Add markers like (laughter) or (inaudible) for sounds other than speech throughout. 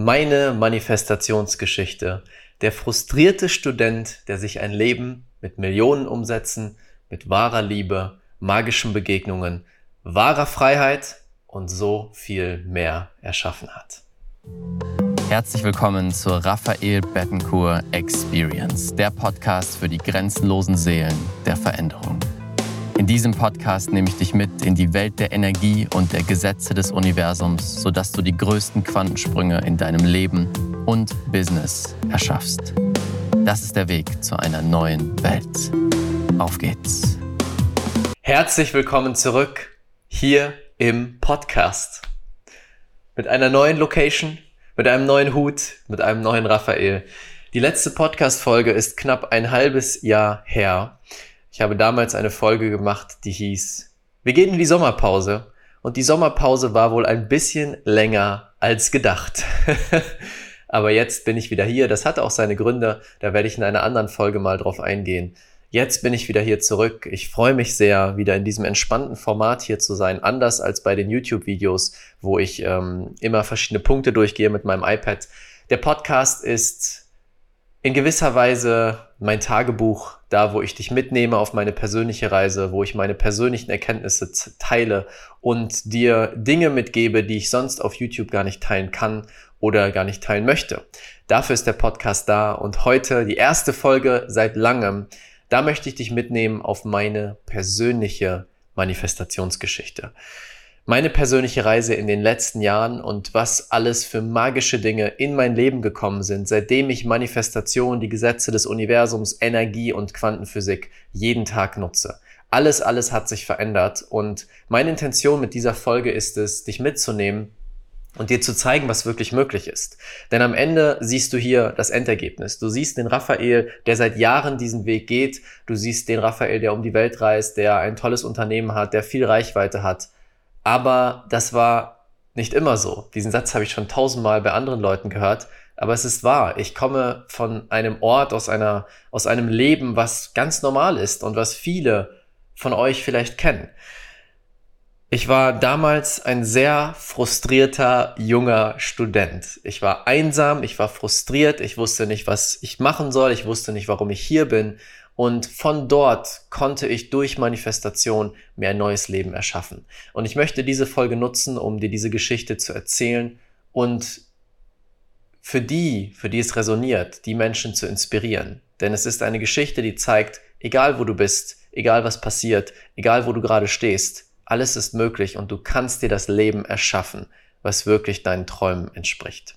Meine Manifestationsgeschichte. Der frustrierte Student, der sich ein Leben mit Millionen umsetzen, mit wahrer Liebe, magischen Begegnungen, wahrer Freiheit und so viel mehr erschaffen hat. Herzlich willkommen zur Raphael Bettencourt Experience, der Podcast für die grenzenlosen Seelen der Veränderung. In diesem Podcast nehme ich dich mit in die Welt der Energie und der Gesetze des Universums, sodass du die größten Quantensprünge in deinem Leben und Business erschaffst. Das ist der Weg zu einer neuen Welt. Auf geht's. Herzlich willkommen zurück hier im Podcast. Mit einer neuen Location, mit einem neuen Hut, mit einem neuen Raphael. Die letzte Podcast-Folge ist knapp ein halbes Jahr her. Ich habe damals eine Folge gemacht, die hieß Wir gehen in die Sommerpause. Und die Sommerpause war wohl ein bisschen länger als gedacht. (laughs) Aber jetzt bin ich wieder hier. Das hatte auch seine Gründe. Da werde ich in einer anderen Folge mal drauf eingehen. Jetzt bin ich wieder hier zurück. Ich freue mich sehr, wieder in diesem entspannten Format hier zu sein. Anders als bei den YouTube-Videos, wo ich ähm, immer verschiedene Punkte durchgehe mit meinem iPad. Der Podcast ist in gewisser Weise mein Tagebuch, da wo ich dich mitnehme auf meine persönliche Reise, wo ich meine persönlichen Erkenntnisse teile und dir Dinge mitgebe, die ich sonst auf YouTube gar nicht teilen kann oder gar nicht teilen möchte. Dafür ist der Podcast da und heute die erste Folge seit langem. Da möchte ich dich mitnehmen auf meine persönliche Manifestationsgeschichte meine persönliche Reise in den letzten Jahren und was alles für magische Dinge in mein Leben gekommen sind, seitdem ich Manifestation, die Gesetze des Universums, Energie und Quantenphysik jeden Tag nutze. Alles, alles hat sich verändert und meine Intention mit dieser Folge ist es, dich mitzunehmen und dir zu zeigen, was wirklich möglich ist. Denn am Ende siehst du hier das Endergebnis. Du siehst den Raphael, der seit Jahren diesen Weg geht. Du siehst den Raphael, der um die Welt reist, der ein tolles Unternehmen hat, der viel Reichweite hat. Aber das war nicht immer so. Diesen Satz habe ich schon tausendmal bei anderen Leuten gehört. Aber es ist wahr. Ich komme von einem Ort, aus einer, aus einem Leben, was ganz normal ist und was viele von euch vielleicht kennen. Ich war damals ein sehr frustrierter junger Student. Ich war einsam, ich war frustriert, ich wusste nicht, was ich machen soll, ich wusste nicht, warum ich hier bin und von dort konnte ich durch Manifestation mir ein neues Leben erschaffen. Und ich möchte diese Folge nutzen, um dir diese Geschichte zu erzählen und für die, für die es resoniert, die Menschen zu inspirieren. Denn es ist eine Geschichte, die zeigt, egal wo du bist, egal was passiert, egal wo du gerade stehst, alles ist möglich und du kannst dir das Leben erschaffen, was wirklich deinen Träumen entspricht.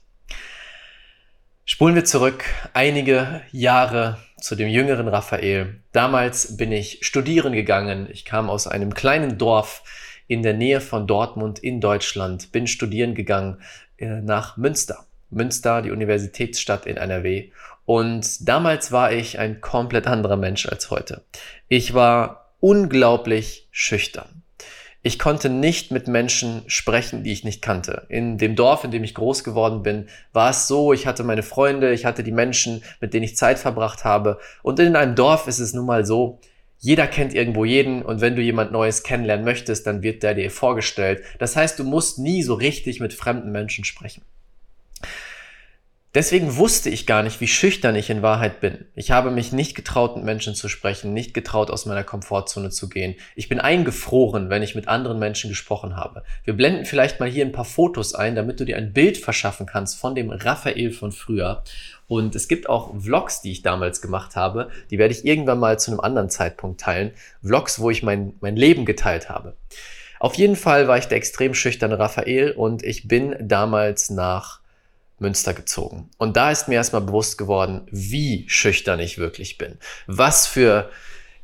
Spulen wir zurück einige Jahre zu dem jüngeren Raphael. Damals bin ich studieren gegangen. Ich kam aus einem kleinen Dorf in der Nähe von Dortmund in Deutschland, bin studieren gegangen äh, nach Münster. Münster, die Universitätsstadt in NRW. Und damals war ich ein komplett anderer Mensch als heute. Ich war unglaublich schüchtern. Ich konnte nicht mit Menschen sprechen, die ich nicht kannte. In dem Dorf, in dem ich groß geworden bin, war es so, ich hatte meine Freunde, ich hatte die Menschen, mit denen ich Zeit verbracht habe. Und in einem Dorf ist es nun mal so, jeder kennt irgendwo jeden und wenn du jemand Neues kennenlernen möchtest, dann wird der dir vorgestellt. Das heißt, du musst nie so richtig mit fremden Menschen sprechen. Deswegen wusste ich gar nicht, wie schüchtern ich in Wahrheit bin. Ich habe mich nicht getraut, mit Menschen zu sprechen, nicht getraut, aus meiner Komfortzone zu gehen. Ich bin eingefroren, wenn ich mit anderen Menschen gesprochen habe. Wir blenden vielleicht mal hier ein paar Fotos ein, damit du dir ein Bild verschaffen kannst von dem Raphael von früher. Und es gibt auch Vlogs, die ich damals gemacht habe. Die werde ich irgendwann mal zu einem anderen Zeitpunkt teilen. Vlogs, wo ich mein, mein Leben geteilt habe. Auf jeden Fall war ich der extrem schüchterne Raphael und ich bin damals nach Münster gezogen. Und da ist mir erstmal bewusst geworden, wie schüchtern ich wirklich bin. Was für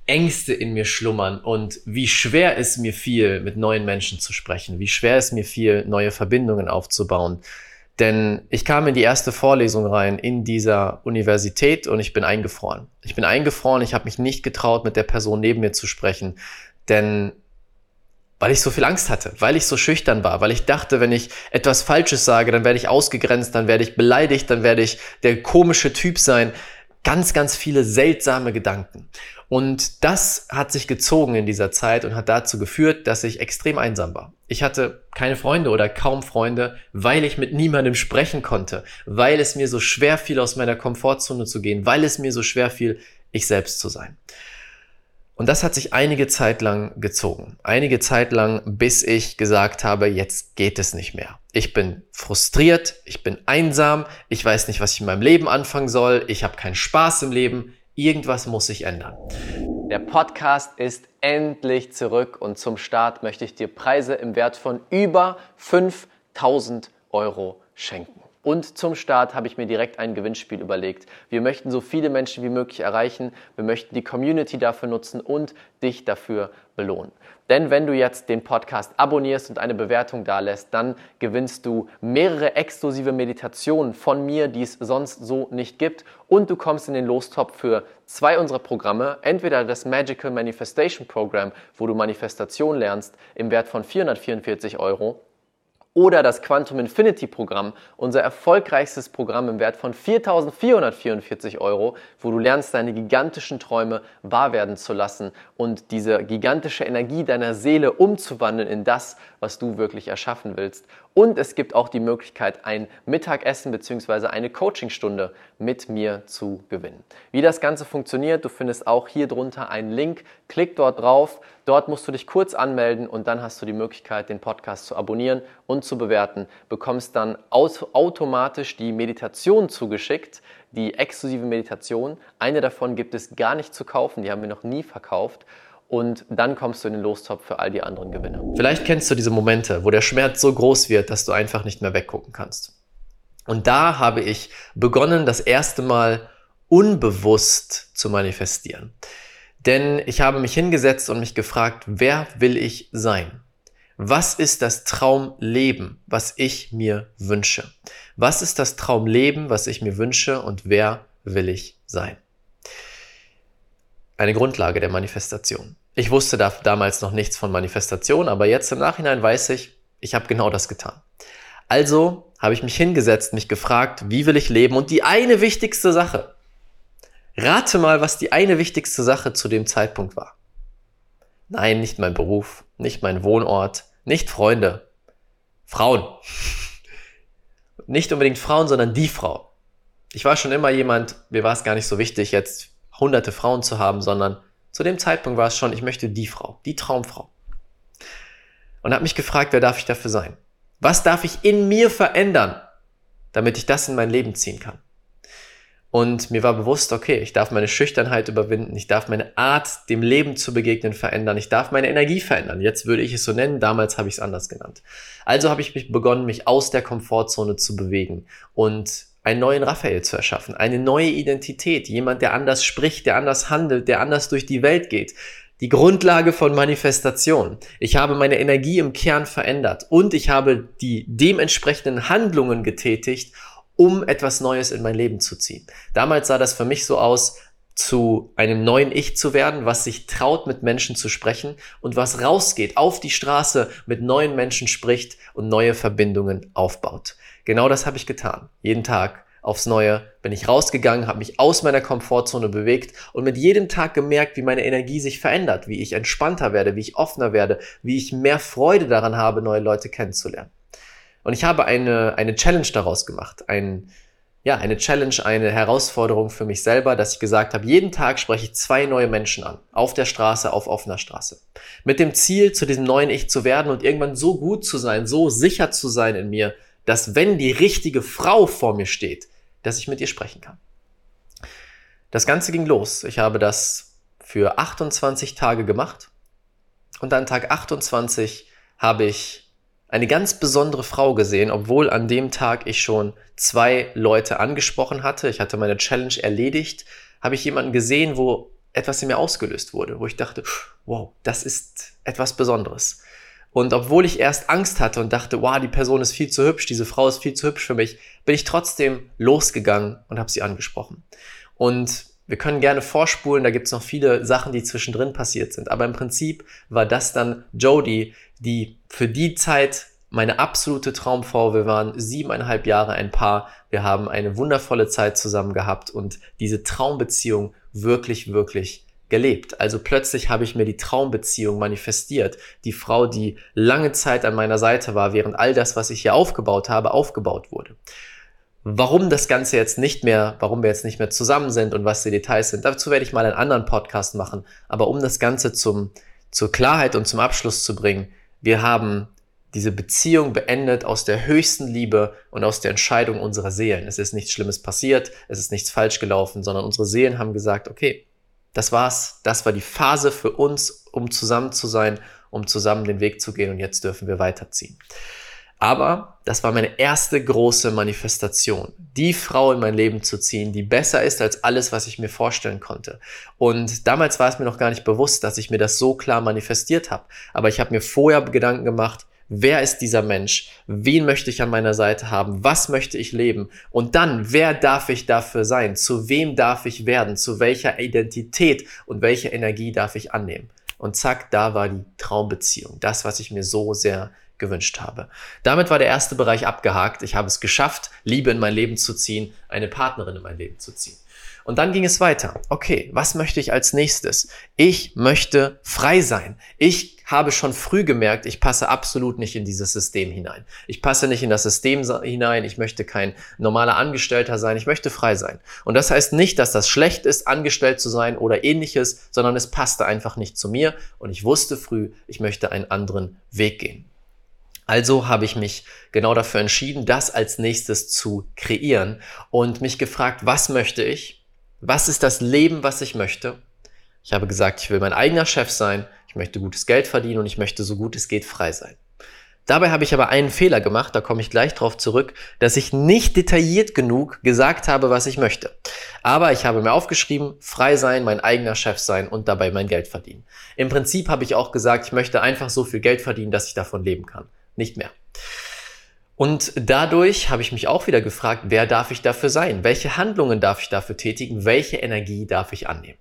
Ängste in mir schlummern und wie schwer es mir fiel, mit neuen Menschen zu sprechen, wie schwer es mir fiel, neue Verbindungen aufzubauen. Denn ich kam in die erste Vorlesung rein in dieser Universität und ich bin eingefroren. Ich bin eingefroren, ich habe mich nicht getraut, mit der Person neben mir zu sprechen, denn weil ich so viel Angst hatte, weil ich so schüchtern war, weil ich dachte, wenn ich etwas Falsches sage, dann werde ich ausgegrenzt, dann werde ich beleidigt, dann werde ich der komische Typ sein. ganz, ganz viele seltsame Gedanken. Und das hat sich gezogen in dieser Zeit und hat dazu geführt, dass ich extrem einsam war. Ich hatte keine Freunde oder kaum Freunde, weil ich mit niemandem sprechen konnte, weil es mir so schwer fiel, aus meiner Komfortzone zu gehen, weil es mir so schwer fiel, ich selbst zu sein. Und das hat sich einige Zeit lang gezogen. Einige Zeit lang, bis ich gesagt habe, jetzt geht es nicht mehr. Ich bin frustriert, ich bin einsam, ich weiß nicht, was ich in meinem Leben anfangen soll, ich habe keinen Spaß im Leben, irgendwas muss sich ändern. Der Podcast ist endlich zurück und zum Start möchte ich dir Preise im Wert von über 5000 Euro schenken. Und zum Start habe ich mir direkt ein Gewinnspiel überlegt. Wir möchten so viele Menschen wie möglich erreichen. Wir möchten die Community dafür nutzen und dich dafür belohnen. Denn wenn du jetzt den Podcast abonnierst und eine Bewertung dalässt, dann gewinnst du mehrere exklusive Meditationen von mir, die es sonst so nicht gibt. Und du kommst in den Lostop für zwei unserer Programme. Entweder das Magical Manifestation Program, wo du Manifestation lernst, im Wert von 444 Euro oder das Quantum Infinity Programm, unser erfolgreichstes Programm im Wert von 4.444 Euro, wo du lernst, deine gigantischen Träume wahr werden zu lassen und diese gigantische Energie deiner Seele umzuwandeln in das, was du wirklich erschaffen willst. Und es gibt auch die Möglichkeit, ein Mittagessen bzw. eine Coachingstunde mit mir zu gewinnen. Wie das Ganze funktioniert, du findest auch hier drunter einen Link. Klick dort drauf. Dort musst du dich kurz anmelden und dann hast du die Möglichkeit, den Podcast zu abonnieren und zu bewerten. Bekommst dann automatisch die Meditation zugeschickt, die exklusive Meditation. Eine davon gibt es gar nicht zu kaufen, die haben wir noch nie verkauft und dann kommst du in den Lostopf für all die anderen Gewinne. Vielleicht kennst du diese Momente, wo der Schmerz so groß wird, dass du einfach nicht mehr weggucken kannst. Und da habe ich begonnen, das erste Mal unbewusst zu manifestieren. Denn ich habe mich hingesetzt und mich gefragt, wer will ich sein? Was ist das Traumleben, was ich mir wünsche? Was ist das Traumleben, was ich mir wünsche und wer will ich sein? Eine Grundlage der Manifestation. Ich wusste da damals noch nichts von Manifestation, aber jetzt im Nachhinein weiß ich, ich habe genau das getan. Also habe ich mich hingesetzt, mich gefragt, wie will ich leben? Und die eine wichtigste Sache, rate mal, was die eine wichtigste Sache zu dem Zeitpunkt war. Nein, nicht mein Beruf, nicht mein Wohnort, nicht Freunde, Frauen. Nicht unbedingt Frauen, sondern die Frau. Ich war schon immer jemand, mir war es gar nicht so wichtig, jetzt hunderte Frauen zu haben, sondern zu dem Zeitpunkt war es schon, ich möchte die Frau, die Traumfrau. Und habe mich gefragt, wer darf ich dafür sein? Was darf ich in mir verändern, damit ich das in mein Leben ziehen kann? Und mir war bewusst, okay, ich darf meine Schüchternheit überwinden, ich darf meine Art, dem Leben zu begegnen, verändern, ich darf meine Energie verändern. Jetzt würde ich es so nennen, damals habe ich es anders genannt. Also habe ich mich begonnen, mich aus der Komfortzone zu bewegen und einen neuen Raphael zu erschaffen, eine neue Identität, jemand, der anders spricht, der anders handelt, der anders durch die Welt geht. Die Grundlage von Manifestation. Ich habe meine Energie im Kern verändert und ich habe die dementsprechenden Handlungen getätigt, um etwas Neues in mein Leben zu ziehen. Damals sah das für mich so aus, zu einem neuen Ich zu werden, was sich traut, mit Menschen zu sprechen und was rausgeht, auf die Straße mit neuen Menschen spricht und neue Verbindungen aufbaut. Genau das habe ich getan. Jeden Tag aufs Neue bin ich rausgegangen, habe mich aus meiner Komfortzone bewegt und mit jedem Tag gemerkt, wie meine Energie sich verändert, wie ich entspannter werde, wie ich offener werde, wie ich mehr Freude daran habe, neue Leute kennenzulernen. Und ich habe eine, eine Challenge daraus gemacht, ein, ja, eine Challenge, eine Herausforderung für mich selber, dass ich gesagt habe, jeden Tag spreche ich zwei neue Menschen an, auf der Straße, auf offener Straße. Mit dem Ziel, zu diesem neuen Ich zu werden und irgendwann so gut zu sein, so sicher zu sein in mir, dass wenn die richtige Frau vor mir steht, dass ich mit ihr sprechen kann. Das Ganze ging los. Ich habe das für 28 Tage gemacht und an Tag 28 habe ich eine ganz besondere Frau gesehen, obwohl an dem Tag ich schon zwei Leute angesprochen hatte. Ich hatte meine Challenge erledigt, habe ich jemanden gesehen, wo etwas in mir ausgelöst wurde, wo ich dachte, wow, das ist etwas Besonderes. Und obwohl ich erst Angst hatte und dachte, wow, die Person ist viel zu hübsch, diese Frau ist viel zu hübsch für mich, bin ich trotzdem losgegangen und habe sie angesprochen. Und wir können gerne vorspulen, da gibt es noch viele Sachen, die zwischendrin passiert sind. Aber im Prinzip war das dann Jodie, die für die Zeit meine absolute Traumfrau. Wir waren siebeneinhalb Jahre ein Paar. Wir haben eine wundervolle Zeit zusammen gehabt und diese Traumbeziehung wirklich, wirklich gelebt. Also plötzlich habe ich mir die Traumbeziehung manifestiert. Die Frau, die lange Zeit an meiner Seite war, während all das, was ich hier aufgebaut habe, aufgebaut wurde. Warum das Ganze jetzt nicht mehr, warum wir jetzt nicht mehr zusammen sind und was die Details sind, dazu werde ich mal einen anderen Podcast machen. Aber um das Ganze zum, zur Klarheit und zum Abschluss zu bringen, wir haben diese Beziehung beendet aus der höchsten Liebe und aus der Entscheidung unserer Seelen. Es ist nichts Schlimmes passiert, es ist nichts falsch gelaufen, sondern unsere Seelen haben gesagt, okay, das war's, das war die Phase für uns, um zusammen zu sein, um zusammen den Weg zu gehen und jetzt dürfen wir weiterziehen. Aber das war meine erste große Manifestation, die Frau in mein Leben zu ziehen, die besser ist als alles, was ich mir vorstellen konnte. Und damals war es mir noch gar nicht bewusst, dass ich mir das so klar manifestiert habe. Aber ich habe mir vorher Gedanken gemacht, wer ist dieser Mensch? Wen möchte ich an meiner Seite haben? Was möchte ich leben? Und dann, wer darf ich dafür sein? Zu wem darf ich werden? Zu welcher Identität und welche Energie darf ich annehmen? Und zack, da war die Traumbeziehung. Das, was ich mir so sehr gewünscht habe. Damit war der erste Bereich abgehakt. Ich habe es geschafft, Liebe in mein Leben zu ziehen, eine Partnerin in mein Leben zu ziehen. Und dann ging es weiter. Okay, was möchte ich als nächstes? Ich möchte frei sein. Ich habe schon früh gemerkt, ich passe absolut nicht in dieses System hinein. Ich passe nicht in das System hinein. Ich möchte kein normaler Angestellter sein. Ich möchte frei sein. Und das heißt nicht, dass das schlecht ist, angestellt zu sein oder ähnliches, sondern es passte einfach nicht zu mir. Und ich wusste früh, ich möchte einen anderen Weg gehen. Also habe ich mich genau dafür entschieden, das als nächstes zu kreieren und mich gefragt, was möchte ich? Was ist das Leben, was ich möchte? Ich habe gesagt, ich will mein eigener Chef sein, ich möchte gutes Geld verdienen und ich möchte so gut es geht frei sein. Dabei habe ich aber einen Fehler gemacht, da komme ich gleich drauf zurück, dass ich nicht detailliert genug gesagt habe, was ich möchte. Aber ich habe mir aufgeschrieben, frei sein, mein eigener Chef sein und dabei mein Geld verdienen. Im Prinzip habe ich auch gesagt, ich möchte einfach so viel Geld verdienen, dass ich davon leben kann nicht mehr. Und dadurch habe ich mich auch wieder gefragt, wer darf ich dafür sein? Welche Handlungen darf ich dafür tätigen? Welche Energie darf ich annehmen?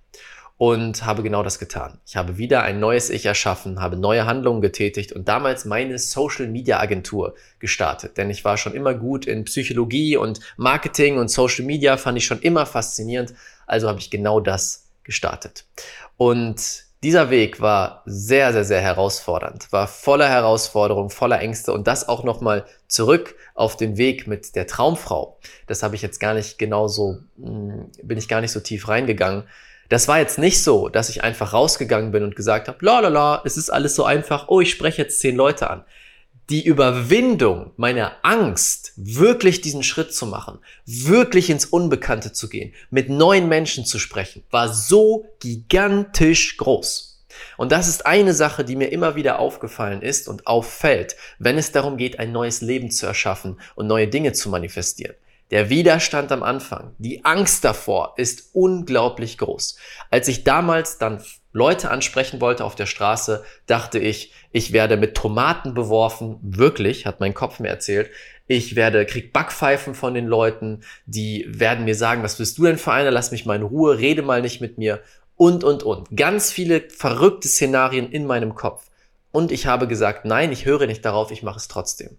Und habe genau das getan. Ich habe wieder ein neues Ich erschaffen, habe neue Handlungen getätigt und damals meine Social Media Agentur gestartet. Denn ich war schon immer gut in Psychologie und Marketing und Social Media fand ich schon immer faszinierend. Also habe ich genau das gestartet. Und dieser Weg war sehr, sehr, sehr herausfordernd, war voller Herausforderungen, voller Ängste und das auch nochmal zurück auf den Weg mit der Traumfrau. Das habe ich jetzt gar nicht genauso, hm, bin ich gar nicht so tief reingegangen. Das war jetzt nicht so, dass ich einfach rausgegangen bin und gesagt habe, la la la, es ist alles so einfach, oh, ich spreche jetzt zehn Leute an die Überwindung meiner Angst, wirklich diesen Schritt zu machen, wirklich ins Unbekannte zu gehen, mit neuen Menschen zu sprechen, war so gigantisch groß. Und das ist eine Sache, die mir immer wieder aufgefallen ist und auffällt, wenn es darum geht, ein neues Leben zu erschaffen und neue Dinge zu manifestieren. Der Widerstand am Anfang, die Angst davor ist unglaublich groß. Als ich damals dann Leute ansprechen wollte auf der Straße, dachte ich, ich werde mit Tomaten beworfen. Wirklich, hat mein Kopf mir erzählt. Ich werde, krieg Backpfeifen von den Leuten, die werden mir sagen, was bist du denn für einer? Lass mich mal in Ruhe, rede mal nicht mit mir. Und, und, und. Ganz viele verrückte Szenarien in meinem Kopf. Und ich habe gesagt, nein, ich höre nicht darauf, ich mache es trotzdem.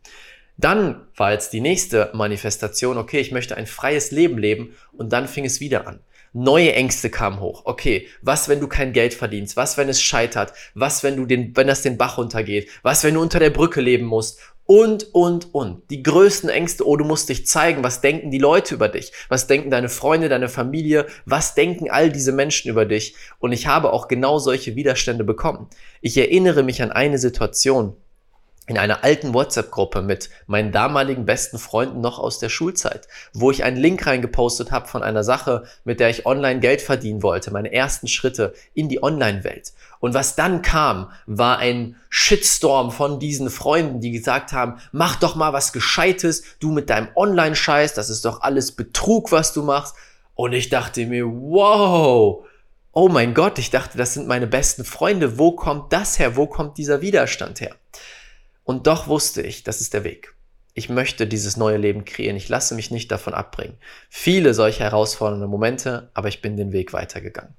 Dann war jetzt die nächste Manifestation, okay, ich möchte ein freies Leben leben und dann fing es wieder an. Neue Ängste kamen hoch. Okay, was, wenn du kein Geld verdienst? Was, wenn es scheitert? Was, wenn du den, wenn das den Bach runtergeht? Was, wenn du unter der Brücke leben musst? Und, und, und. Die größten Ängste, oh, du musst dich zeigen. Was denken die Leute über dich? Was denken deine Freunde, deine Familie? Was denken all diese Menschen über dich? Und ich habe auch genau solche Widerstände bekommen. Ich erinnere mich an eine Situation, in einer alten WhatsApp-Gruppe mit meinen damaligen besten Freunden noch aus der Schulzeit, wo ich einen Link reingepostet habe von einer Sache, mit der ich online Geld verdienen wollte, meine ersten Schritte in die Online-Welt. Und was dann kam, war ein Shitstorm von diesen Freunden, die gesagt haben, mach doch mal was Gescheites, du mit deinem Online-Scheiß, das ist doch alles Betrug, was du machst. Und ich dachte mir, wow, oh mein Gott, ich dachte, das sind meine besten Freunde, wo kommt das her, wo kommt dieser Widerstand her? Und doch wusste ich, das ist der Weg. ich möchte dieses neue Leben kreieren. Ich lasse mich nicht davon abbringen. Viele solche herausfordernde Momente, aber ich bin den Weg weitergegangen.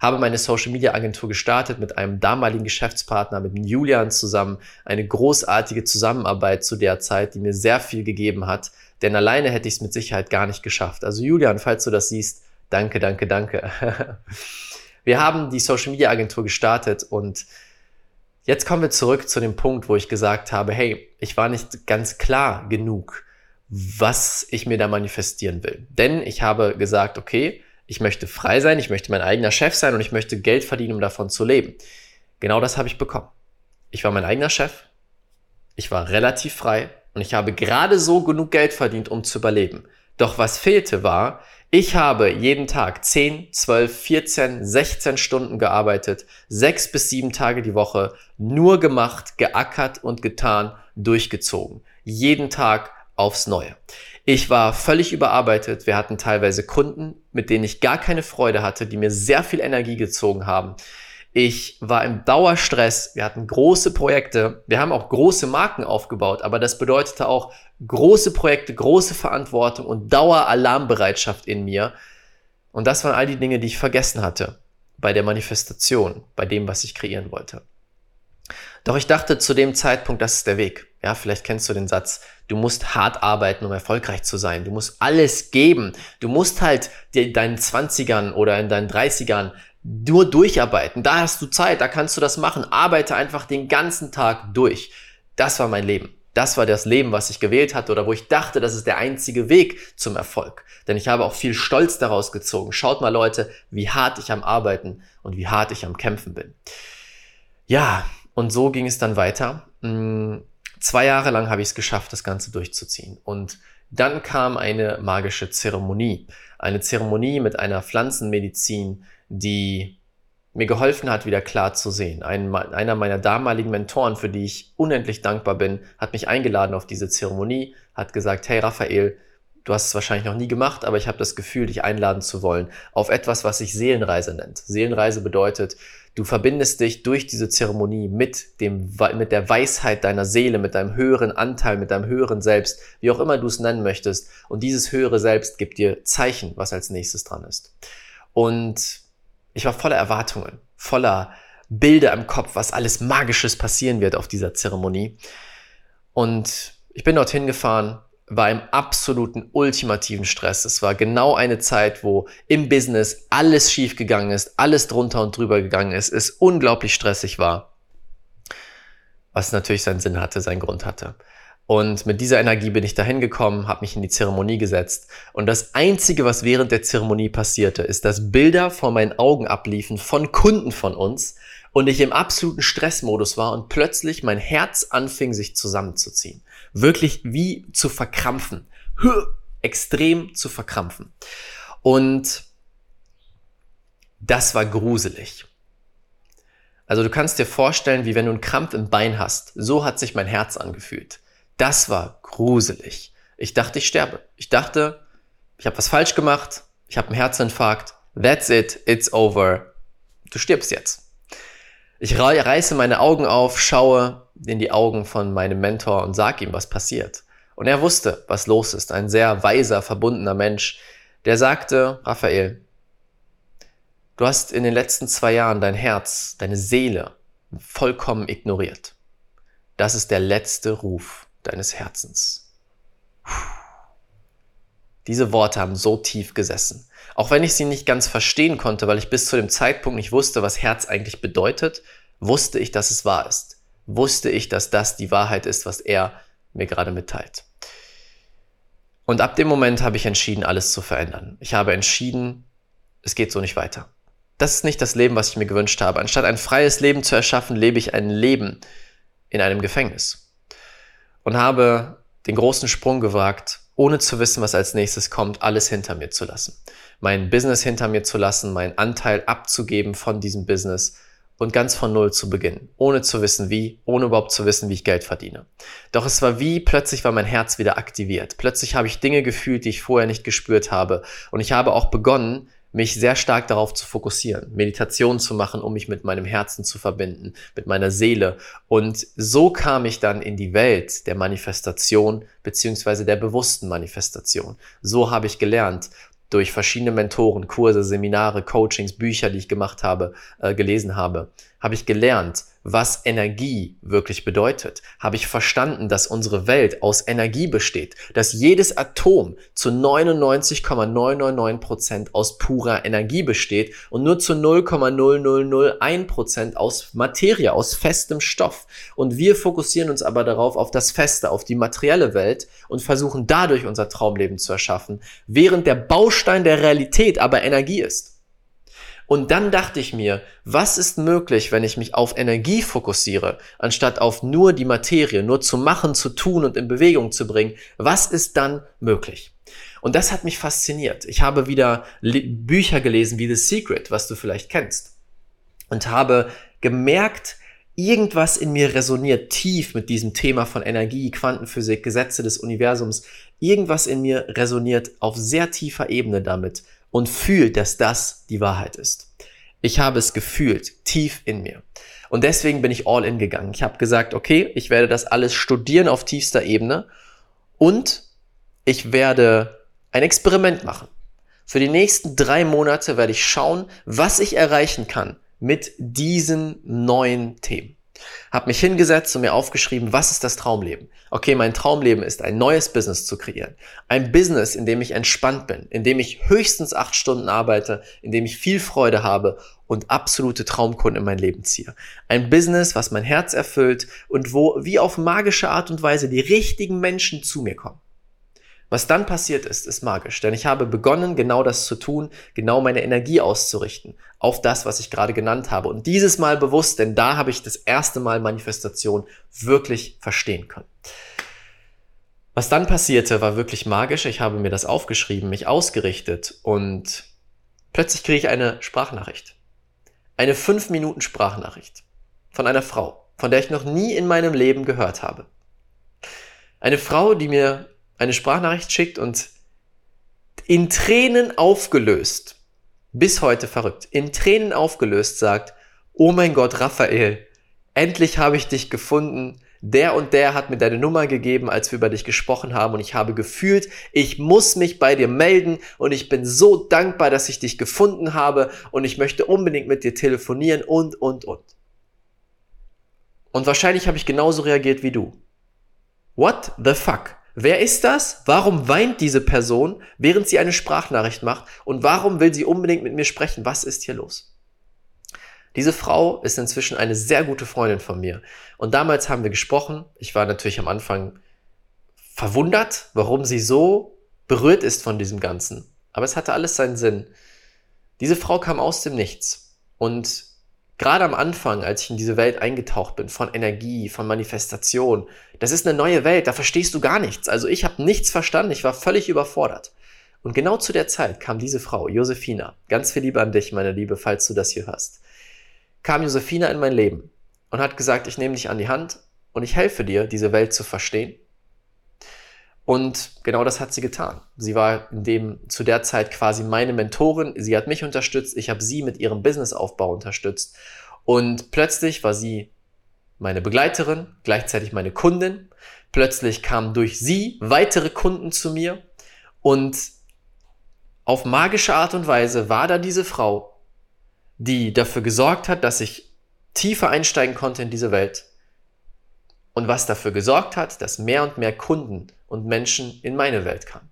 Habe meine Social Media Agentur gestartet mit einem damaligen Geschäftspartner, mit Julian zusammen. Eine großartige Zusammenarbeit zu der Zeit, die mir sehr viel gegeben hat. Denn alleine hätte ich es mit Sicherheit gar nicht geschafft. Also Julian, falls du das siehst, danke, danke, danke. (laughs) Wir haben die Social Media Agentur gestartet und Jetzt kommen wir zurück zu dem Punkt, wo ich gesagt habe, hey, ich war nicht ganz klar genug, was ich mir da manifestieren will. Denn ich habe gesagt, okay, ich möchte frei sein, ich möchte mein eigener Chef sein und ich möchte Geld verdienen, um davon zu leben. Genau das habe ich bekommen. Ich war mein eigener Chef, ich war relativ frei und ich habe gerade so genug Geld verdient, um zu überleben. Doch was fehlte war, ich habe jeden Tag 10, 12, 14, 16 Stunden gearbeitet, sechs bis sieben Tage die Woche, nur gemacht, geackert und getan, durchgezogen. Jeden Tag aufs Neue. Ich war völlig überarbeitet. Wir hatten teilweise Kunden, mit denen ich gar keine Freude hatte, die mir sehr viel Energie gezogen haben. Ich war im Dauerstress. Wir hatten große Projekte. Wir haben auch große Marken aufgebaut, aber das bedeutete auch große Projekte, große Verantwortung und Daueralarmbereitschaft in mir. Und das waren all die Dinge, die ich vergessen hatte bei der Manifestation, bei dem, was ich kreieren wollte. Doch ich dachte zu dem Zeitpunkt, das ist der Weg. Ja, vielleicht kennst du den Satz, du musst hart arbeiten, um erfolgreich zu sein. Du musst alles geben. Du musst halt in deinen 20ern oder in deinen 30ern nur durcharbeiten. Da hast du Zeit, da kannst du das machen. Arbeite einfach den ganzen Tag durch. Das war mein Leben. Das war das Leben, was ich gewählt hatte oder wo ich dachte, das ist der einzige Weg zum Erfolg. Denn ich habe auch viel Stolz daraus gezogen. Schaut mal Leute, wie hart ich am Arbeiten und wie hart ich am Kämpfen bin. Ja, und so ging es dann weiter. Hm, zwei Jahre lang habe ich es geschafft, das Ganze durchzuziehen. Und dann kam eine magische Zeremonie. Eine Zeremonie mit einer Pflanzenmedizin, die mir geholfen hat, wieder klar zu sehen. Ein, einer meiner damaligen Mentoren, für die ich unendlich dankbar bin, hat mich eingeladen auf diese Zeremonie, hat gesagt, hey Raphael, du hast es wahrscheinlich noch nie gemacht, aber ich habe das Gefühl, dich einladen zu wollen auf etwas, was sich Seelenreise nennt. Seelenreise bedeutet, du verbindest dich durch diese Zeremonie mit dem, mit der Weisheit deiner Seele, mit deinem höheren Anteil, mit deinem höheren Selbst, wie auch immer du es nennen möchtest. Und dieses höhere Selbst gibt dir Zeichen, was als nächstes dran ist. Und ich war voller Erwartungen, voller Bilder im Kopf, was alles Magisches passieren wird auf dieser Zeremonie. Und ich bin dorthin gefahren, war im absoluten ultimativen Stress. Es war genau eine Zeit, wo im Business alles schiefgegangen ist, alles drunter und drüber gegangen ist, es unglaublich stressig war. Was natürlich seinen Sinn hatte, seinen Grund hatte. Und mit dieser Energie bin ich dahin gekommen, habe mich in die Zeremonie gesetzt. Und das Einzige, was während der Zeremonie passierte, ist, dass Bilder vor meinen Augen abliefen von Kunden von uns und ich im absoluten Stressmodus war und plötzlich mein Herz anfing, sich zusammenzuziehen. Wirklich wie zu verkrampfen. Extrem zu verkrampfen. Und das war gruselig. Also du kannst dir vorstellen, wie wenn du einen Krampf im Bein hast. So hat sich mein Herz angefühlt. Das war gruselig. Ich dachte, ich sterbe. Ich dachte, ich habe was falsch gemacht, ich habe einen Herzinfarkt. That's it, it's over. Du stirbst jetzt. Ich reiße meine Augen auf, schaue in die Augen von meinem Mentor und sag ihm, was passiert. Und er wusste, was los ist. Ein sehr weiser, verbundener Mensch, der sagte, Raphael, du hast in den letzten zwei Jahren dein Herz, deine Seele vollkommen ignoriert. Das ist der letzte Ruf deines Herzens. Diese Worte haben so tief gesessen. Auch wenn ich sie nicht ganz verstehen konnte, weil ich bis zu dem Zeitpunkt nicht wusste, was Herz eigentlich bedeutet, wusste ich, dass es wahr ist. Wusste ich, dass das die Wahrheit ist, was er mir gerade mitteilt. Und ab dem Moment habe ich entschieden, alles zu verändern. Ich habe entschieden, es geht so nicht weiter. Das ist nicht das Leben, was ich mir gewünscht habe. Anstatt ein freies Leben zu erschaffen, lebe ich ein Leben in einem Gefängnis und habe den großen Sprung gewagt, ohne zu wissen, was als nächstes kommt, alles hinter mir zu lassen. Mein Business hinter mir zu lassen, meinen Anteil abzugeben von diesem Business und ganz von Null zu beginnen, ohne zu wissen wie, ohne überhaupt zu wissen, wie ich Geld verdiene. Doch es war wie, plötzlich war mein Herz wieder aktiviert. Plötzlich habe ich Dinge gefühlt, die ich vorher nicht gespürt habe. Und ich habe auch begonnen, mich sehr stark darauf zu fokussieren, Meditation zu machen, um mich mit meinem Herzen zu verbinden, mit meiner Seele. Und so kam ich dann in die Welt der Manifestation beziehungsweise der bewussten Manifestation. So habe ich gelernt, durch verschiedene Mentoren, Kurse, Seminare, Coachings, Bücher, die ich gemacht habe, äh, gelesen habe, habe ich gelernt, was Energie wirklich bedeutet. Habe ich verstanden, dass unsere Welt aus Energie besteht, dass jedes Atom zu 99,999 Prozent aus purer Energie besteht und nur zu 0,0001 Prozent aus Materie, aus festem Stoff. Und wir fokussieren uns aber darauf, auf das Feste, auf die materielle Welt und versuchen dadurch unser Traumleben zu erschaffen, während der Baustein der Realität aber Energie ist. Und dann dachte ich mir, was ist möglich, wenn ich mich auf Energie fokussiere, anstatt auf nur die Materie, nur zu machen, zu tun und in Bewegung zu bringen? Was ist dann möglich? Und das hat mich fasziniert. Ich habe wieder Bücher gelesen wie The Secret, was du vielleicht kennst. Und habe gemerkt, irgendwas in mir resoniert tief mit diesem Thema von Energie, Quantenphysik, Gesetze des Universums. Irgendwas in mir resoniert auf sehr tiefer Ebene damit und fühlt, dass das die Wahrheit ist. Ich habe es gefühlt, tief in mir. Und deswegen bin ich all in gegangen. Ich habe gesagt, okay, ich werde das alles studieren auf tiefster Ebene und ich werde ein Experiment machen. Für die nächsten drei Monate werde ich schauen, was ich erreichen kann mit diesen neuen Themen. Hab mich hingesetzt und mir aufgeschrieben, was ist das Traumleben? Okay, mein Traumleben ist ein neues Business zu kreieren. Ein Business, in dem ich entspannt bin, in dem ich höchstens acht Stunden arbeite, in dem ich viel Freude habe und absolute Traumkunden in mein Leben ziehe. Ein Business, was mein Herz erfüllt und wo wie auf magische Art und Weise die richtigen Menschen zu mir kommen. Was dann passiert ist, ist magisch, denn ich habe begonnen, genau das zu tun, genau meine Energie auszurichten auf das, was ich gerade genannt habe. Und dieses Mal bewusst, denn da habe ich das erste Mal Manifestation wirklich verstehen können. Was dann passierte, war wirklich magisch. Ich habe mir das aufgeschrieben, mich ausgerichtet und plötzlich kriege ich eine Sprachnachricht. Eine 5 Minuten Sprachnachricht von einer Frau, von der ich noch nie in meinem Leben gehört habe. Eine Frau, die mir eine Sprachnachricht schickt und in Tränen aufgelöst, bis heute verrückt, in Tränen aufgelöst sagt, oh mein Gott, Raphael, endlich habe ich dich gefunden. Der und der hat mir deine Nummer gegeben, als wir über dich gesprochen haben und ich habe gefühlt, ich muss mich bei dir melden und ich bin so dankbar, dass ich dich gefunden habe und ich möchte unbedingt mit dir telefonieren und, und, und. Und wahrscheinlich habe ich genauso reagiert wie du. What the fuck? Wer ist das? Warum weint diese Person, während sie eine Sprachnachricht macht? Und warum will sie unbedingt mit mir sprechen? Was ist hier los? Diese Frau ist inzwischen eine sehr gute Freundin von mir. Und damals haben wir gesprochen. Ich war natürlich am Anfang verwundert, warum sie so berührt ist von diesem Ganzen. Aber es hatte alles seinen Sinn. Diese Frau kam aus dem Nichts und gerade am Anfang, als ich in diese Welt eingetaucht bin, von Energie, von Manifestation, das ist eine neue Welt, da verstehst du gar nichts. Also ich habe nichts verstanden, ich war völlig überfordert. Und genau zu der Zeit kam diese Frau, Josefina, ganz viel Liebe an dich, meine Liebe, falls du das hier hörst, kam Josefina in mein Leben und hat gesagt, ich nehme dich an die Hand und ich helfe dir, diese Welt zu verstehen und genau das hat sie getan. Sie war in dem, zu der Zeit quasi meine Mentorin. Sie hat mich unterstützt. Ich habe sie mit ihrem Businessaufbau unterstützt. Und plötzlich war sie meine Begleiterin, gleichzeitig meine Kundin. Plötzlich kamen durch sie weitere Kunden zu mir. Und auf magische Art und Weise war da diese Frau, die dafür gesorgt hat, dass ich tiefer einsteigen konnte in diese Welt. Und was dafür gesorgt hat, dass mehr und mehr Kunden und Menschen in meine Welt kamen.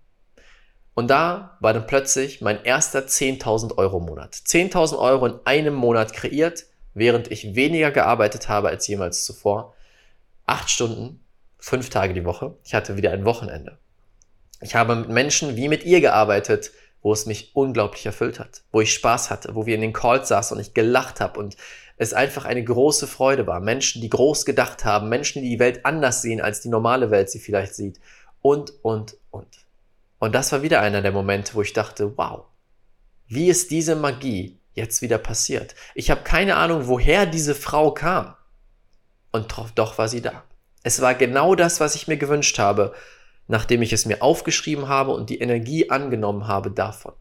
Und da war dann plötzlich mein erster 10.000 Euro Monat. 10.000 Euro in einem Monat kreiert, während ich weniger gearbeitet habe als jemals zuvor. Acht Stunden, fünf Tage die Woche. Ich hatte wieder ein Wochenende. Ich habe mit Menschen wie mit ihr gearbeitet, wo es mich unglaublich erfüllt hat, wo ich Spaß hatte, wo wir in den Calls saßen und ich gelacht habe und es einfach eine große Freude war. Menschen, die groß gedacht haben, Menschen, die die Welt anders sehen, als die normale Welt sie vielleicht sieht und, und, und. Und das war wieder einer der Momente, wo ich dachte, wow, wie ist diese Magie jetzt wieder passiert? Ich habe keine Ahnung, woher diese Frau kam. Und doch war sie da. Es war genau das, was ich mir gewünscht habe, nachdem ich es mir aufgeschrieben habe und die Energie angenommen habe davon.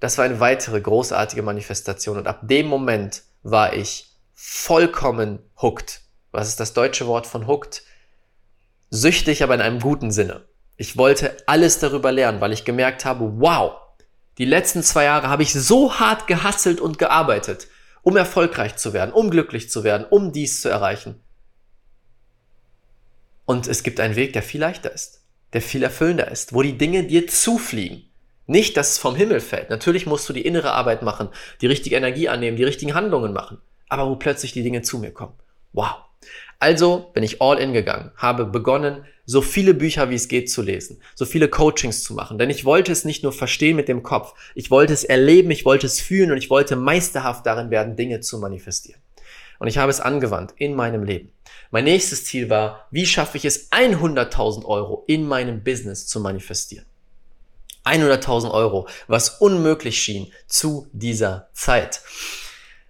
Das war eine weitere großartige Manifestation und ab dem Moment war ich vollkommen hooked. Was ist das deutsche Wort von hooked? Süchtig, aber in einem guten Sinne. Ich wollte alles darüber lernen, weil ich gemerkt habe, wow, die letzten zwei Jahre habe ich so hart gehasselt und gearbeitet, um erfolgreich zu werden, um glücklich zu werden, um dies zu erreichen. Und es gibt einen Weg, der viel leichter ist, der viel erfüllender ist, wo die Dinge dir zufliegen. Nicht, dass es vom Himmel fällt. Natürlich musst du die innere Arbeit machen, die richtige Energie annehmen, die richtigen Handlungen machen, aber wo plötzlich die Dinge zu mir kommen. Wow. Also bin ich all in gegangen, habe begonnen, so viele Bücher wie es geht zu lesen, so viele Coachings zu machen, denn ich wollte es nicht nur verstehen mit dem Kopf, ich wollte es erleben, ich wollte es fühlen und ich wollte meisterhaft darin werden, Dinge zu manifestieren. Und ich habe es angewandt in meinem Leben. Mein nächstes Ziel war, wie schaffe ich es, 100.000 Euro in meinem Business zu manifestieren. 100.000 Euro, was unmöglich schien zu dieser Zeit.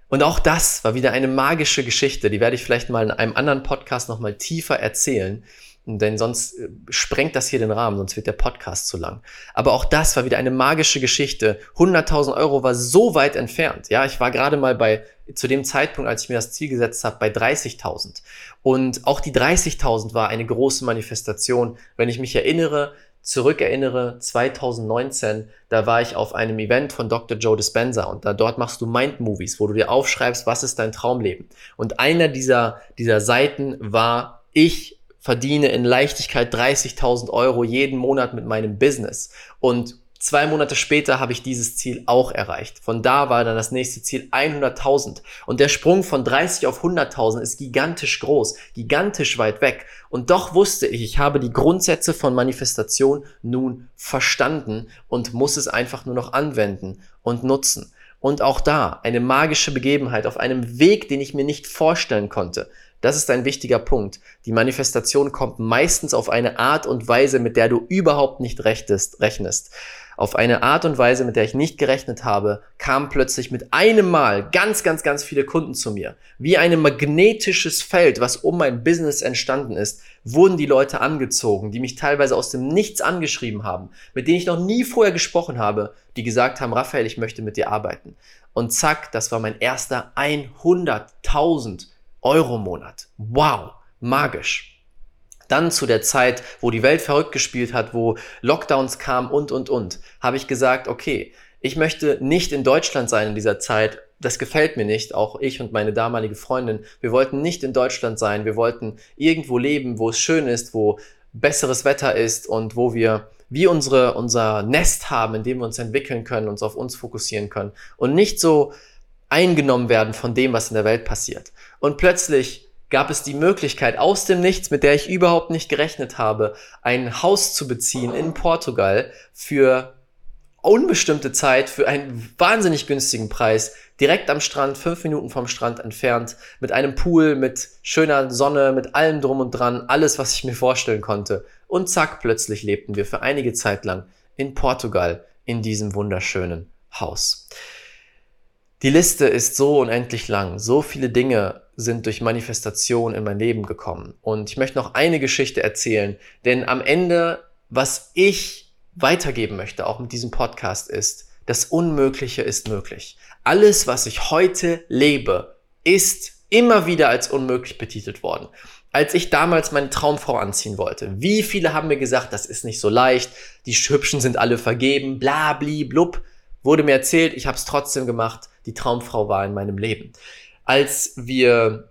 Und auch das war wieder eine magische Geschichte, die werde ich vielleicht mal in einem anderen Podcast nochmal tiefer erzählen, denn sonst äh, sprengt das hier den Rahmen, sonst wird der Podcast zu lang. Aber auch das war wieder eine magische Geschichte. 100.000 Euro war so weit entfernt. Ja, ich war gerade mal bei, zu dem Zeitpunkt, als ich mir das Ziel gesetzt habe, bei 30.000. Und auch die 30.000 war eine große Manifestation. Wenn ich mich erinnere, zurückerinnere, 2019, da war ich auf einem Event von Dr. Joe Dispenza und da dort machst du Mind Movies, wo du dir aufschreibst, was ist dein Traumleben. Und einer dieser, dieser Seiten war, ich verdiene in Leichtigkeit 30.000 Euro jeden Monat mit meinem Business. Und Zwei Monate später habe ich dieses Ziel auch erreicht. Von da war dann das nächste Ziel 100.000. Und der Sprung von 30 auf 100.000 ist gigantisch groß, gigantisch weit weg. Und doch wusste ich, ich habe die Grundsätze von Manifestation nun verstanden und muss es einfach nur noch anwenden und nutzen. Und auch da eine magische Begebenheit auf einem Weg, den ich mir nicht vorstellen konnte. Das ist ein wichtiger Punkt. Die Manifestation kommt meistens auf eine Art und Weise, mit der du überhaupt nicht rechnest. Auf eine Art und Weise, mit der ich nicht gerechnet habe, kamen plötzlich mit einem Mal ganz, ganz, ganz viele Kunden zu mir. Wie ein magnetisches Feld, was um mein Business entstanden ist, wurden die Leute angezogen, die mich teilweise aus dem Nichts angeschrieben haben, mit denen ich noch nie vorher gesprochen habe, die gesagt haben, Raphael, ich möchte mit dir arbeiten. Und zack, das war mein erster 100.000 Euro Monat. Wow, magisch. Dann zu der Zeit, wo die Welt verrückt gespielt hat, wo Lockdowns kamen und, und, und, habe ich gesagt, okay, ich möchte nicht in Deutschland sein in dieser Zeit. Das gefällt mir nicht. Auch ich und meine damalige Freundin. Wir wollten nicht in Deutschland sein. Wir wollten irgendwo leben, wo es schön ist, wo besseres Wetter ist und wo wir wie unsere, unser Nest haben, in dem wir uns entwickeln können, uns auf uns fokussieren können und nicht so eingenommen werden von dem, was in der Welt passiert. Und plötzlich gab es die Möglichkeit aus dem Nichts, mit der ich überhaupt nicht gerechnet habe, ein Haus zu beziehen in Portugal für unbestimmte Zeit, für einen wahnsinnig günstigen Preis, direkt am Strand, fünf Minuten vom Strand entfernt, mit einem Pool, mit schöner Sonne, mit allem drum und dran, alles, was ich mir vorstellen konnte. Und zack, plötzlich lebten wir für einige Zeit lang in Portugal in diesem wunderschönen Haus. Die Liste ist so unendlich lang. So viele Dinge sind durch Manifestation in mein Leben gekommen. Und ich möchte noch eine Geschichte erzählen, denn am Ende, was ich weitergeben möchte, auch mit diesem Podcast, ist, das Unmögliche ist möglich. Alles, was ich heute lebe, ist immer wieder als unmöglich betitelt worden. Als ich damals meine Traumfrau anziehen wollte, wie viele haben mir gesagt, das ist nicht so leicht, die Hübschen sind alle vergeben, bla bli blub, wurde mir erzählt, ich habe es trotzdem gemacht die Traumfrau war in meinem Leben. Als wir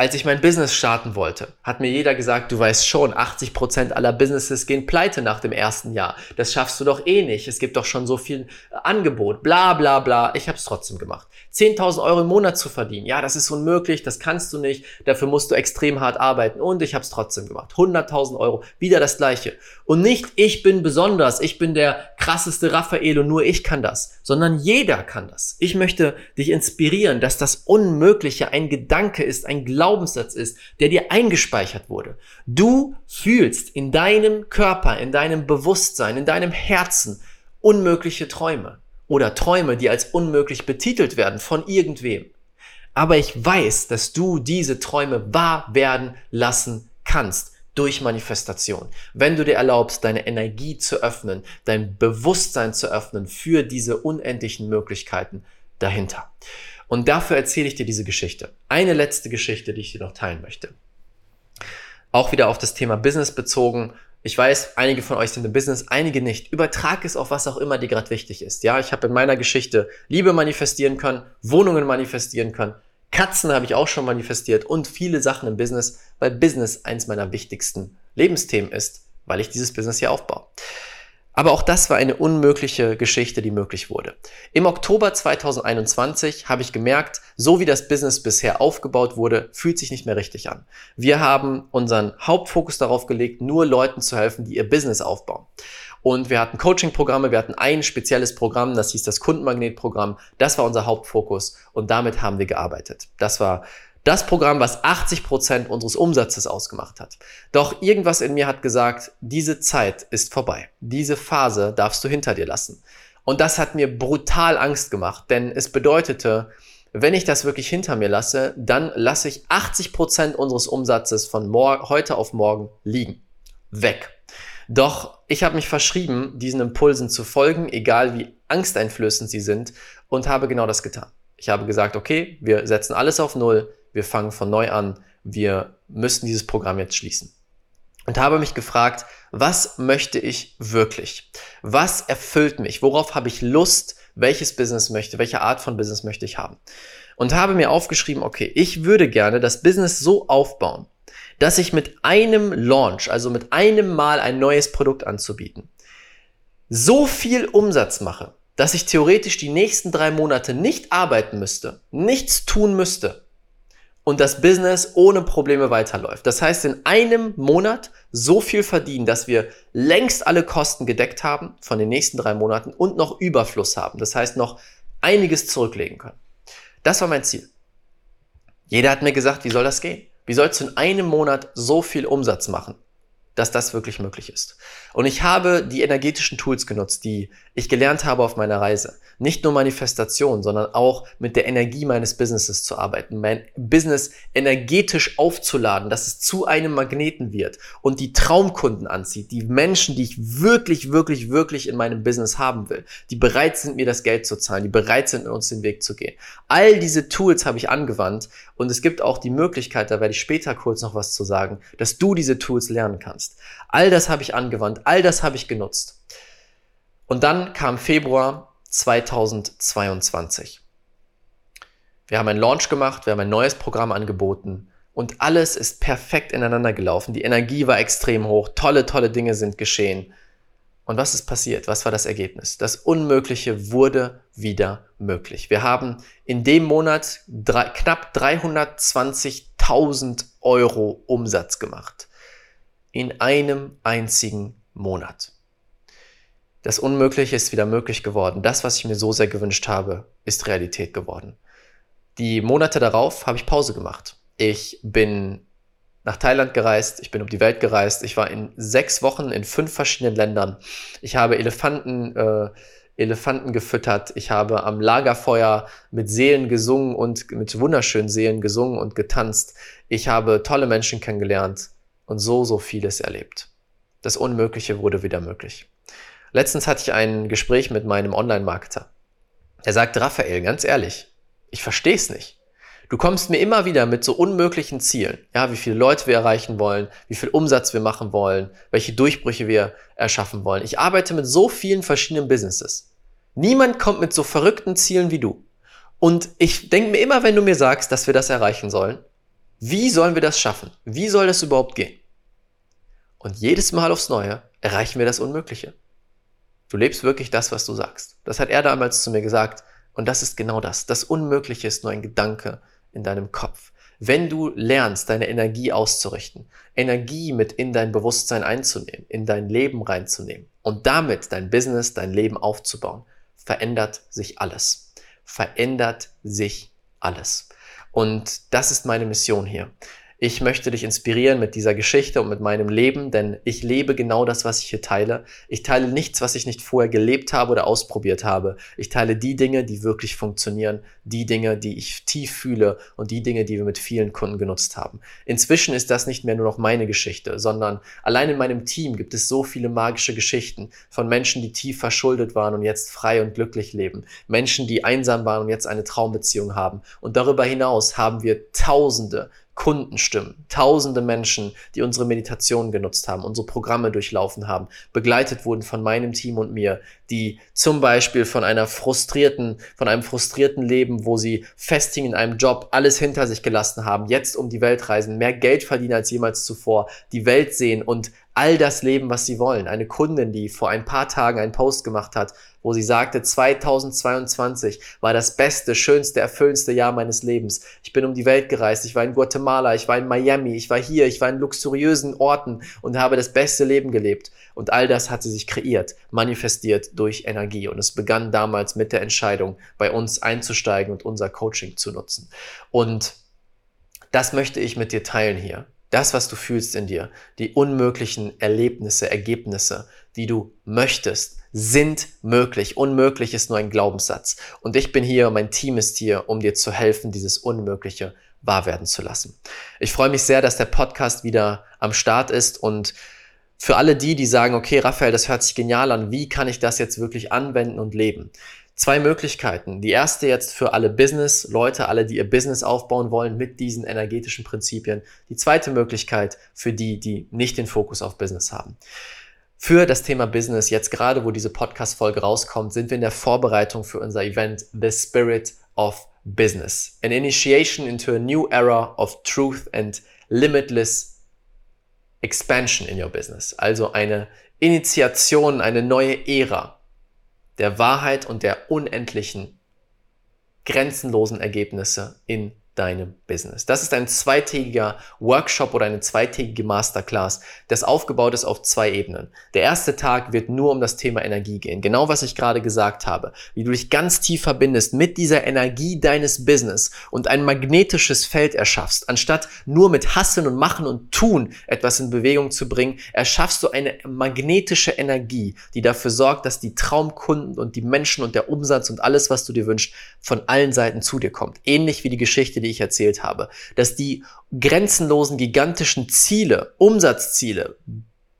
als ich mein Business starten wollte, hat mir jeder gesagt, du weißt schon, 80 Prozent aller Businesses gehen pleite nach dem ersten Jahr. Das schaffst du doch eh nicht. Es gibt doch schon so viel Angebot. Bla bla bla. Ich habe es trotzdem gemacht. 10.000 Euro im Monat zu verdienen. Ja, das ist unmöglich, das kannst du nicht. Dafür musst du extrem hart arbeiten. Und ich habe es trotzdem gemacht. 100.000 Euro, wieder das gleiche. Und nicht, ich bin besonders, ich bin der krasseste Raphael und nur ich kann das, sondern jeder kann das. Ich möchte dich inspirieren, dass das Unmögliche ein Gedanke ist, ein Glaube Glaubenssatz ist, der dir eingespeichert wurde. Du fühlst in deinem Körper, in deinem Bewusstsein, in deinem Herzen unmögliche Träume oder Träume, die als unmöglich betitelt werden von irgendwem. Aber ich weiß, dass du diese Träume wahr werden lassen kannst durch Manifestation. Wenn du dir erlaubst, deine Energie zu öffnen, dein Bewusstsein zu öffnen für diese unendlichen Möglichkeiten dahinter. Und dafür erzähle ich dir diese Geschichte. Eine letzte Geschichte, die ich dir noch teilen möchte. Auch wieder auf das Thema Business bezogen. Ich weiß, einige von euch sind im Business, einige nicht. Übertrag es auf was auch immer dir gerade wichtig ist. Ja, ich habe in meiner Geschichte Liebe manifestieren können, Wohnungen manifestieren können, Katzen habe ich auch schon manifestiert und viele Sachen im Business, weil Business eins meiner wichtigsten Lebensthemen ist, weil ich dieses Business hier aufbaue. Aber auch das war eine unmögliche Geschichte, die möglich wurde. Im Oktober 2021 habe ich gemerkt, so wie das Business bisher aufgebaut wurde, fühlt sich nicht mehr richtig an. Wir haben unseren Hauptfokus darauf gelegt, nur Leuten zu helfen, die ihr Business aufbauen. Und wir hatten Coaching-Programme, wir hatten ein spezielles Programm, das hieß das Kundenmagnet-Programm. Das war unser Hauptfokus und damit haben wir gearbeitet. Das war das Programm, was 80 Prozent unseres Umsatzes ausgemacht hat. Doch irgendwas in mir hat gesagt, diese Zeit ist vorbei. Diese Phase darfst du hinter dir lassen. Und das hat mir brutal Angst gemacht, denn es bedeutete, wenn ich das wirklich hinter mir lasse, dann lasse ich 80 Prozent unseres Umsatzes von heute auf morgen liegen. Weg. Doch ich habe mich verschrieben, diesen Impulsen zu folgen, egal wie angsteinflößend sie sind, und habe genau das getan. Ich habe gesagt, okay, wir setzen alles auf Null, wir fangen von neu an, wir müssen dieses Programm jetzt schließen. Und habe mich gefragt, was möchte ich wirklich? Was erfüllt mich? Worauf habe ich Lust? Welches Business möchte? Welche Art von Business möchte ich haben? Und habe mir aufgeschrieben, okay, ich würde gerne das Business so aufbauen, dass ich mit einem Launch, also mit einem Mal ein neues Produkt anzubieten, so viel Umsatz mache, dass ich theoretisch die nächsten drei Monate nicht arbeiten müsste, nichts tun müsste und das Business ohne Probleme weiterläuft. Das heißt, in einem Monat so viel verdienen, dass wir längst alle Kosten gedeckt haben von den nächsten drei Monaten und noch Überfluss haben. Das heißt, noch einiges zurücklegen können. Das war mein Ziel. Jeder hat mir gesagt, wie soll das gehen? Wie sollst du in einem Monat so viel Umsatz machen? dass das wirklich möglich ist. Und ich habe die energetischen Tools genutzt, die ich gelernt habe auf meiner Reise. Nicht nur Manifestation, sondern auch mit der Energie meines Businesses zu arbeiten, mein Business energetisch aufzuladen, dass es zu einem Magneten wird und die Traumkunden anzieht, die Menschen, die ich wirklich, wirklich, wirklich in meinem Business haben will, die bereit sind, mir das Geld zu zahlen, die bereit sind, mit uns den Weg zu gehen. All diese Tools habe ich angewandt und es gibt auch die Möglichkeit, da werde ich später kurz noch was zu sagen, dass du diese Tools lernen kannst. All das habe ich angewandt, all das habe ich genutzt. Und dann kam Februar 2022. Wir haben einen Launch gemacht, wir haben ein neues Programm angeboten und alles ist perfekt ineinander gelaufen. Die Energie war extrem hoch, tolle, tolle Dinge sind geschehen. Und was ist passiert? Was war das Ergebnis? Das Unmögliche wurde wieder möglich. Wir haben in dem Monat drei, knapp 320.000 Euro Umsatz gemacht in einem einzigen Monat. Das Unmögliche ist wieder möglich geworden. Das, was ich mir so sehr gewünscht habe, ist Realität geworden. Die Monate darauf habe ich Pause gemacht. Ich bin nach Thailand gereist, ich bin um die Welt gereist, ich war in sechs Wochen in fünf verschiedenen Ländern. Ich habe Elefanten, äh, Elefanten gefüttert, ich habe am Lagerfeuer mit Seelen gesungen und mit wunderschönen Seelen gesungen und getanzt. Ich habe tolle Menschen kennengelernt und so, so vieles erlebt. Das Unmögliche wurde wieder möglich. Letztens hatte ich ein Gespräch mit meinem Online-Marketer. Er sagte, Raphael, ganz ehrlich, ich verstehe es nicht. Du kommst mir immer wieder mit so unmöglichen Zielen. Ja, wie viele Leute wir erreichen wollen, wie viel Umsatz wir machen wollen, welche Durchbrüche wir erschaffen wollen. Ich arbeite mit so vielen verschiedenen Businesses. Niemand kommt mit so verrückten Zielen wie du. Und ich denke mir immer, wenn du mir sagst, dass wir das erreichen sollen, wie sollen wir das schaffen? Wie soll das überhaupt gehen? Und jedes Mal aufs Neue erreichen wir das Unmögliche. Du lebst wirklich das, was du sagst. Das hat er damals zu mir gesagt. Und das ist genau das. Das Unmögliche ist nur ein Gedanke in deinem Kopf. Wenn du lernst, deine Energie auszurichten, Energie mit in dein Bewusstsein einzunehmen, in dein Leben reinzunehmen und damit dein Business, dein Leben aufzubauen, verändert sich alles. Verändert sich alles. Und das ist meine Mission hier. Ich möchte dich inspirieren mit dieser Geschichte und mit meinem Leben, denn ich lebe genau das, was ich hier teile. Ich teile nichts, was ich nicht vorher gelebt habe oder ausprobiert habe. Ich teile die Dinge, die wirklich funktionieren, die Dinge, die ich tief fühle und die Dinge, die wir mit vielen Kunden genutzt haben. Inzwischen ist das nicht mehr nur noch meine Geschichte, sondern allein in meinem Team gibt es so viele magische Geschichten von Menschen, die tief verschuldet waren und jetzt frei und glücklich leben. Menschen, die einsam waren und jetzt eine Traumbeziehung haben. Und darüber hinaus haben wir Tausende Kundenstimmen, tausende Menschen, die unsere Meditation genutzt haben, unsere Programme durchlaufen haben, begleitet wurden von meinem Team und mir, die zum Beispiel von einer frustrierten, von einem frustrierten Leben, wo sie festhingen in einem Job, alles hinter sich gelassen haben, jetzt um die Welt reisen, mehr Geld verdienen als jemals zuvor, die Welt sehen und all das leben, was sie wollen. Eine Kundin, die vor ein paar Tagen einen Post gemacht hat, wo sie sagte, 2022 war das beste, schönste, erfüllendste Jahr meines Lebens. Ich bin um die Welt gereist, ich war in Guatemala, ich war in Miami, ich war hier, ich war in luxuriösen Orten und habe das beste Leben gelebt. Und all das hat sie sich kreiert, manifestiert durch Energie. Und es begann damals mit der Entscheidung, bei uns einzusteigen und unser Coaching zu nutzen. Und das möchte ich mit dir teilen hier. Das, was du fühlst in dir, die unmöglichen Erlebnisse, Ergebnisse, die du möchtest, sind möglich. Unmöglich ist nur ein Glaubenssatz. Und ich bin hier, mein Team ist hier, um dir zu helfen, dieses Unmögliche wahr werden zu lassen. Ich freue mich sehr, dass der Podcast wieder am Start ist und für alle die, die sagen, okay, Raphael, das hört sich genial an, wie kann ich das jetzt wirklich anwenden und leben? Zwei Möglichkeiten. Die erste jetzt für alle Business-Leute, alle, die ihr Business aufbauen wollen mit diesen energetischen Prinzipien. Die zweite Möglichkeit für die, die nicht den Fokus auf Business haben. Für das Thema Business, jetzt gerade wo diese Podcast-Folge rauskommt, sind wir in der Vorbereitung für unser Event The Spirit of Business. An initiation into a new era of truth and limitless expansion in your business. Also eine Initiation, eine neue Ära der Wahrheit und der unendlichen, grenzenlosen Ergebnisse in deinem Business. Das ist ein zweitägiger Workshop oder eine zweitägige Masterclass, das aufgebaut ist auf zwei Ebenen. Der erste Tag wird nur um das Thema Energie gehen. Genau was ich gerade gesagt habe. Wie du dich ganz tief verbindest mit dieser Energie deines Business und ein magnetisches Feld erschaffst. Anstatt nur mit Hasseln und Machen und Tun etwas in Bewegung zu bringen, erschaffst du eine magnetische Energie, die dafür sorgt, dass die Traumkunden und die Menschen und der Umsatz und alles, was du dir wünschst, von allen Seiten zu dir kommt. Ähnlich wie die Geschichte, die ich erzählt habe, dass die grenzenlosen, gigantischen Ziele, Umsatzziele,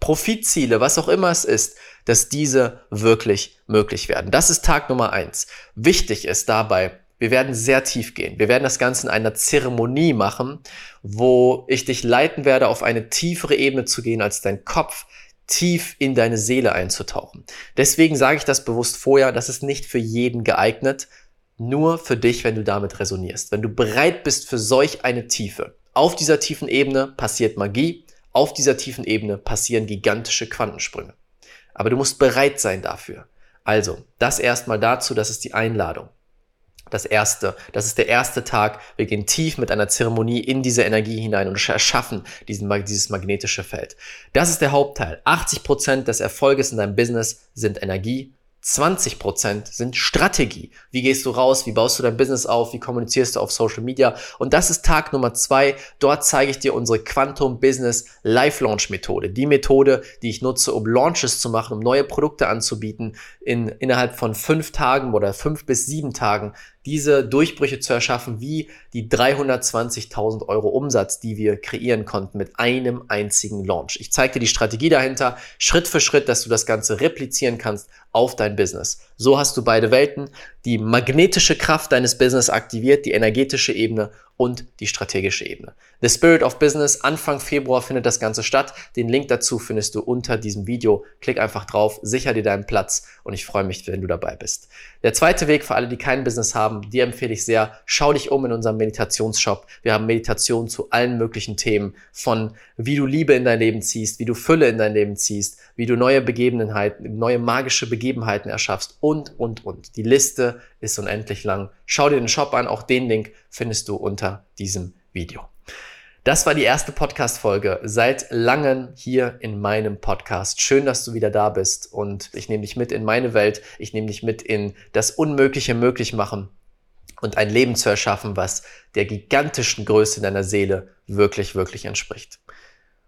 Profitziele, was auch immer es ist, dass diese wirklich möglich werden. Das ist Tag Nummer eins. Wichtig ist dabei, wir werden sehr tief gehen. Wir werden das Ganze in einer Zeremonie machen, wo ich dich leiten werde, auf eine tiefere Ebene zu gehen, als dein Kopf tief in deine Seele einzutauchen. Deswegen sage ich das bewusst vorher, das ist nicht für jeden geeignet nur für dich, wenn du damit resonierst. Wenn du bereit bist für solch eine Tiefe. Auf dieser tiefen Ebene passiert Magie, auf dieser tiefen Ebene passieren gigantische Quantensprünge. Aber du musst bereit sein dafür. Also, das erstmal dazu, das ist die Einladung. Das erste, das ist der erste Tag. Wir gehen tief mit einer Zeremonie in diese Energie hinein und erschaffen diesen, dieses magnetische Feld. Das ist der Hauptteil. 80 Prozent des Erfolges in deinem Business sind Energie 20% sind Strategie. Wie gehst du raus? Wie baust du dein Business auf? Wie kommunizierst du auf Social Media? Und das ist Tag Nummer zwei. Dort zeige ich dir unsere Quantum Business Live Launch Methode. Die Methode, die ich nutze, um Launches zu machen, um neue Produkte anzubieten in, innerhalb von fünf Tagen oder fünf bis sieben Tagen diese Durchbrüche zu erschaffen, wie die 320.000 Euro Umsatz, die wir kreieren konnten mit einem einzigen Launch. Ich zeige dir die Strategie dahinter, Schritt für Schritt, dass du das Ganze replizieren kannst auf dein Business. So hast du beide Welten, die magnetische Kraft deines Business aktiviert, die energetische Ebene und die strategische Ebene. The Spirit of Business, Anfang Februar findet das Ganze statt. Den Link dazu findest du unter diesem Video. Klick einfach drauf, sicher dir deinen Platz und ich freue mich, wenn du dabei bist. Der zweite Weg für alle, die kein Business haben, dir empfehle ich sehr, schau dich um in unserem Meditationsshop. Wir haben Meditationen zu allen möglichen Themen, von wie du Liebe in dein Leben ziehst, wie du Fülle in dein Leben ziehst, wie du neue Begebenheiten, neue magische Begebenheiten erschaffst und, und, und, und. Die Liste ist unendlich lang. Schau dir den Shop an, auch den Link findest du unter diesem Video. Das war die erste Podcast-Folge seit langem hier in meinem Podcast. Schön, dass du wieder da bist und ich nehme dich mit in meine Welt. Ich nehme dich mit in das Unmögliche möglich machen und ein Leben zu erschaffen, was der gigantischen Größe deiner Seele wirklich, wirklich entspricht.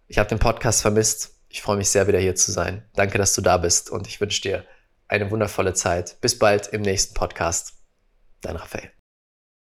Ich habe den Podcast vermisst. Ich freue mich sehr, wieder hier zu sein. Danke, dass du da bist und ich wünsche dir eine wundervolle Zeit. Bis bald im nächsten Podcast. Dein Raphael.